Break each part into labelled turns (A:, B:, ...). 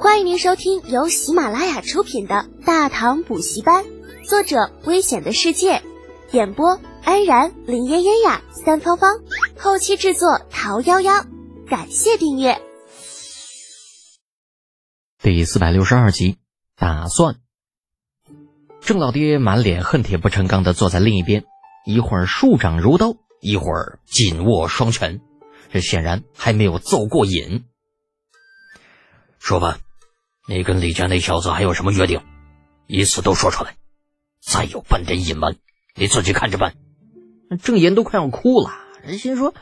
A: 欢迎您收听由喜马拉雅出品的《大唐补习班》，作者：危险的世界，演播：安然、林嫣嫣呀、三芳芳，后期制作：桃夭夭。感谢订阅。
B: 第四百六十二集，打算。郑老爹满脸恨铁不成钢的坐在另一边，一会儿竖掌如刀，一会儿紧握双拳，这显然还没有奏过瘾。
C: 说吧，你跟李家那小子还有什么约定？一次都说出来。再有半点隐瞒，你自己看着办。
B: 郑岩都快要哭了，人心说：“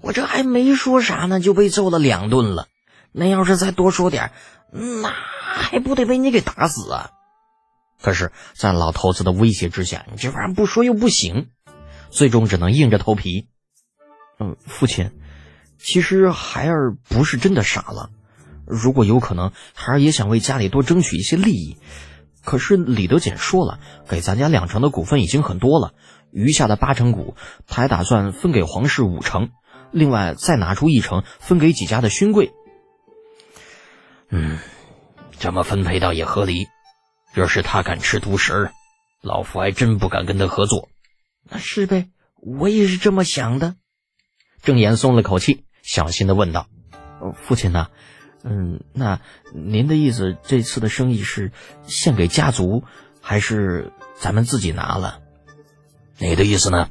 B: 我这还没说啥呢，就被揍了两顿了。那要是再多说点，那还不得被你给打死啊？”可是，在老头子的威胁之下，你这玩意儿不说又不行，最终只能硬着头皮。嗯，父亲，其实孩儿不是真的傻了。如果有可能，孩儿也想为家里多争取一些利益。可是李德俭说了，给咱家两成的股份已经很多了，余下的八成股，他还打算分给皇室五成，另外再拿出一成分给几家的勋贵。
C: 嗯，这么分配倒也合理。若是他敢吃独食，老夫还真不敢跟他合作。
B: 那是呗，我也是这么想的。郑岩松了口气，小心的问道：“父亲呢？”嗯，那您的意思，这次的生意是献给家族，还是咱们自己拿了？
C: 你的意思呢？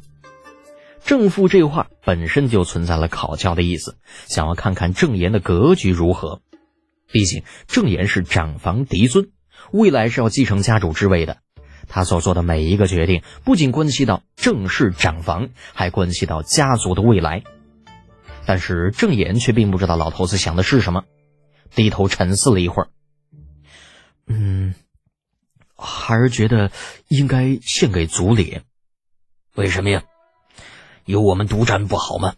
B: 正父这话本身就存在了考教的意思，想要看看郑岩的格局如何。毕竟郑岩是长房嫡尊，未来是要继承家主之位的。他所做的每一个决定，不仅关系到郑氏长房，还关系到家族的未来。但是郑岩却并不知道老头子想的是什么。低头沉思了一会儿，嗯，孩儿觉得应该献给族里。
C: 为什么呀？有我们独占不好吗？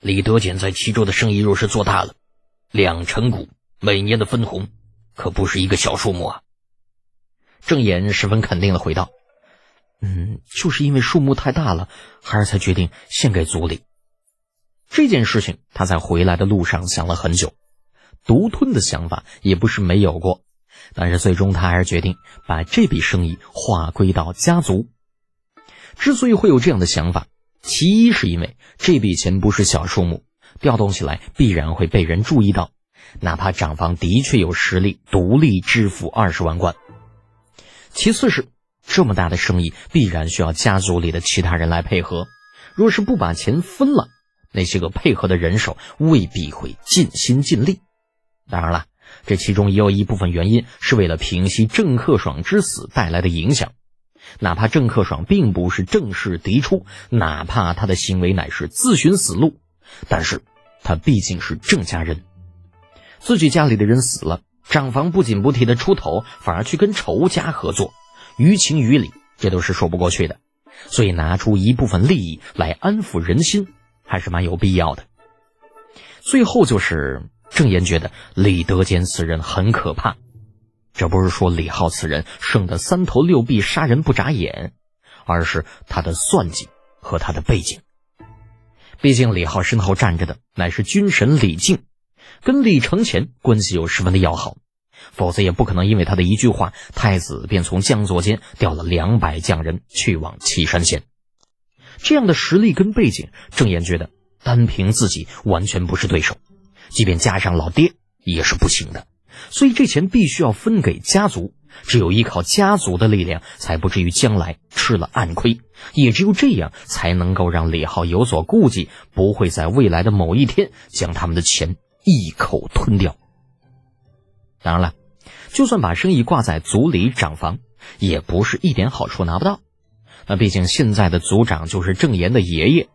C: 李德俭在齐州的生意若是做大了，两成股每年的分红可不是一个小数目啊。
B: 郑岩十分肯定的回道：“嗯，就是因为数目太大了，孩儿才决定献给族里。”这件事情他在回来的路上想了很久。独吞的想法也不是没有过，但是最终他还是决定把这笔生意划归到家族。之所以会有这样的想法，其一是因为这笔钱不是小数目，调动起来必然会被人注意到，哪怕长房的确有实力独立支付二十万贯。其次是这么大的生意必然需要家族里的其他人来配合，若是不把钱分了，那些个配合的人手未必会尽心尽力。当然了，这其中也有一部分原因是为了平息郑克爽之死带来的影响。哪怕郑克爽并不是正式嫡出，哪怕他的行为乃是自寻死路，但是他毕竟是郑家人，自己家里的人死了，长房不仅不替他出头，反而去跟仇家合作，于情于理，这都是说不过去的。所以拿出一部分利益来安抚人心，还是蛮有必要的。最后就是。郑岩觉得李德坚此人很可怕，这不是说李浩此人生得三头六臂、杀人不眨眼，而是他的算计和他的背景。毕竟李浩身后站着的乃是军神李靖，跟李承乾关系又十分的要好，否则也不可能因为他的一句话，太子便从江左间调了两百将人去往岐山县。这样的实力跟背景，郑岩觉得单凭自己完全不是对手。即便加上老爹也是不行的，所以这钱必须要分给家族。只有依靠家族的力量，才不至于将来吃了暗亏。也只有这样，才能够让李浩有所顾忌，不会在未来的某一天将他们的钱一口吞掉。当然了，就算把生意挂在族里长房，也不是一点好处拿不到。那毕竟现在的族长就是郑岩的爷爷。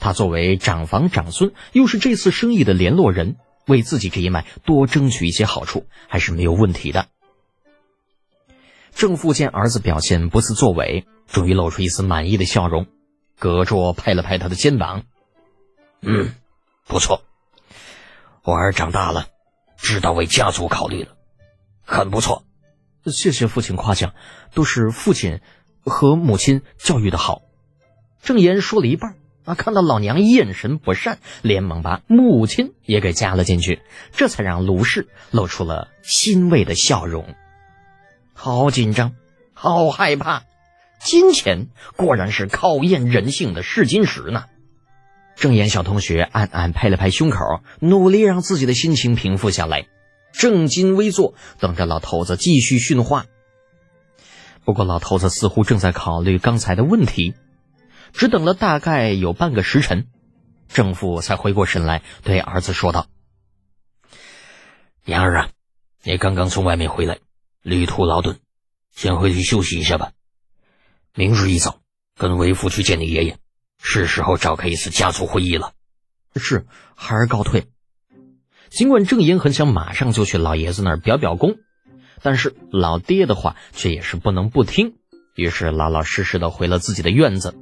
B: 他作为长房长孙，又是这次生意的联络人，为自己这一脉多争取一些好处，还是没有问题的。郑父见儿子表现不思作为，终于露出一丝满意的笑容，隔桌拍了拍他的肩膀：“
C: 嗯，不错，我儿长大了，知道为家族考虑了，很不错。
B: 谢谢父亲夸奖，都是父亲和母亲教育的好。”郑岩说了一半。啊，看到老娘眼神不善，连忙把母亲也给加了进去，这才让卢氏露出了欣慰的笑容。好紧张，好害怕，金钱果然是考验人性的试金石呢。郑岩小同学暗暗拍了拍胸口，努力让自己的心情平复下来，正襟危坐，等着老头子继续训话。不过，老头子似乎正在考虑刚才的问题。只等了大概有半个时辰，郑父才回过神来，对儿子说道：“
C: 言儿啊，你刚刚从外面回来，旅途劳顿，先回去休息一下吧。明日一早，跟为父去见你爷爷，是时候召开一次家族会议了。”
B: 是，孩儿告退。尽管郑言很想马上就去老爷子那儿表表功，但是老爹的话却也是不能不听，于是老老实实的回了自己的院子。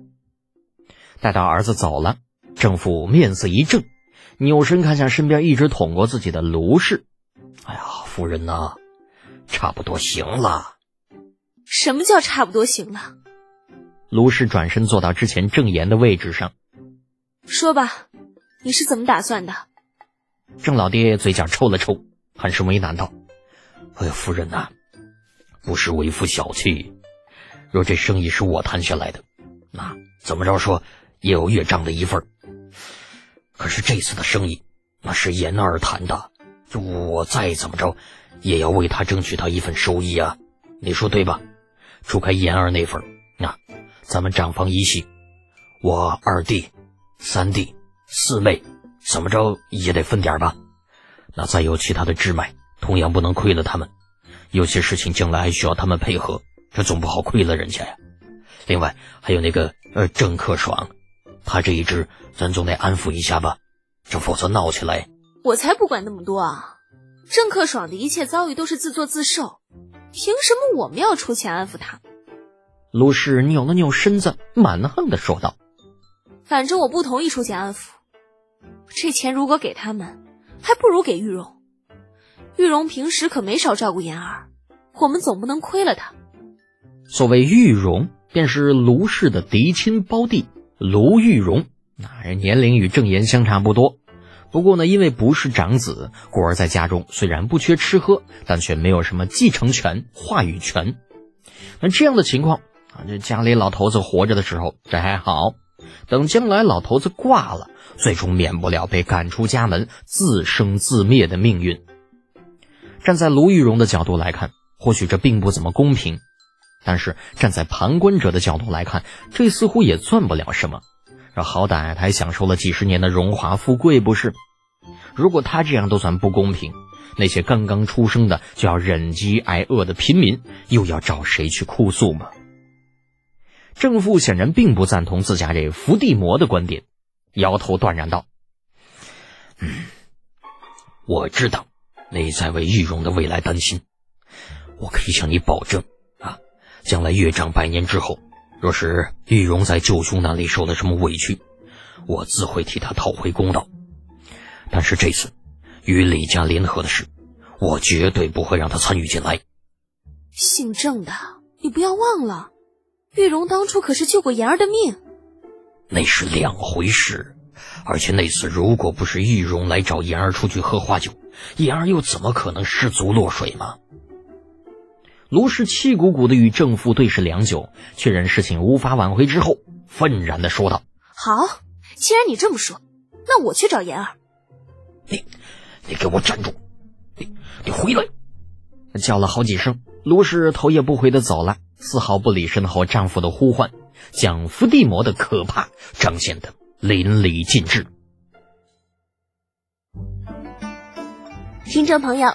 B: 待到儿子走了，郑父面色一正，扭身看向身边一直捅过自己的卢氏：“
C: 哎呀，夫人呐，差不多行了。”“
A: 什么叫差不多行了？”
B: 卢氏转身坐到之前郑岩的位置上，
A: 说吧，你是怎么打算的？
B: 郑老爹嘴角抽了抽，很是为难道：“
C: 哎呀，夫人呐，不是为夫小气，若这生意是我谈下来的，那怎么着说？”也有岳丈的一份可是这次的生意那是言儿谈的，就我再怎么着也要为他争取到一份收益啊！你说对吧？除开言儿那份那咱们账房一系，我二弟、三弟、四妹怎么着也得分点吧？那再有其他的支脉，同样不能亏了他们。有些事情将来还需要他们配合，这总不好亏了人家呀。另外还有那个呃郑克爽。他这一只，咱总得安抚一下吧，这否则闹起来。
A: 我才不管那么多啊！郑克爽的一切遭遇都是自作自受，凭什么我们要出钱安抚他？
B: 卢氏扭了扭身子，蛮横的说道：“
A: 反正我不同意出钱安抚。这钱如果给他们，还不如给玉荣。玉荣平时可没少照顾妍儿，我们总不能亏了他。
B: 所谓玉荣，便是卢氏的嫡亲胞弟。”卢玉荣，那人年龄与郑岩相差不多，不过呢，因为不是长子，故而在家中虽然不缺吃喝，但却没有什么继承权、话语权。那这样的情况啊，这家里老头子活着的时候这还好，等将来老头子挂了，最终免不了被赶出家门、自生自灭的命运。站在卢玉荣的角度来看，或许这并不怎么公平。但是站在旁观者的角度来看，这似乎也算不了什么。这好歹他还享受了几十年的荣华富贵，不是？如果他这样都算不公平，那些刚刚出生的就要忍饥挨饿的平民，又要找谁去哭诉吗？正父显然并不赞同自家这伏地魔的观点，摇头断然道：“
C: 嗯，我知道你在为玉荣的未来担心，我可以向你保证。”将来岳丈百年之后，若是玉荣在舅兄那里受了什么委屈，我自会替他讨回公道。但是这次与李家联合的事，我绝对不会让他参与进来。
A: 姓郑的，你不要忘了，玉荣当初可是救过言儿的命。
C: 那是两回事，而且那次如果不是玉荣来找言儿出去喝花酒，言儿又怎么可能失足落水嘛？卢氏气鼓鼓的与正父对视良久，确认事情无法挽回之后，愤然的说道：“
A: 好，既然你这么说，那我去找妍儿。”
C: 你，你给我站住！你，你回来！
B: 叫了好几声，卢氏头也不回的走了，丝毫不理身后丈夫的呼唤，将伏地魔的可怕彰显的淋漓尽致。
A: 听众朋友。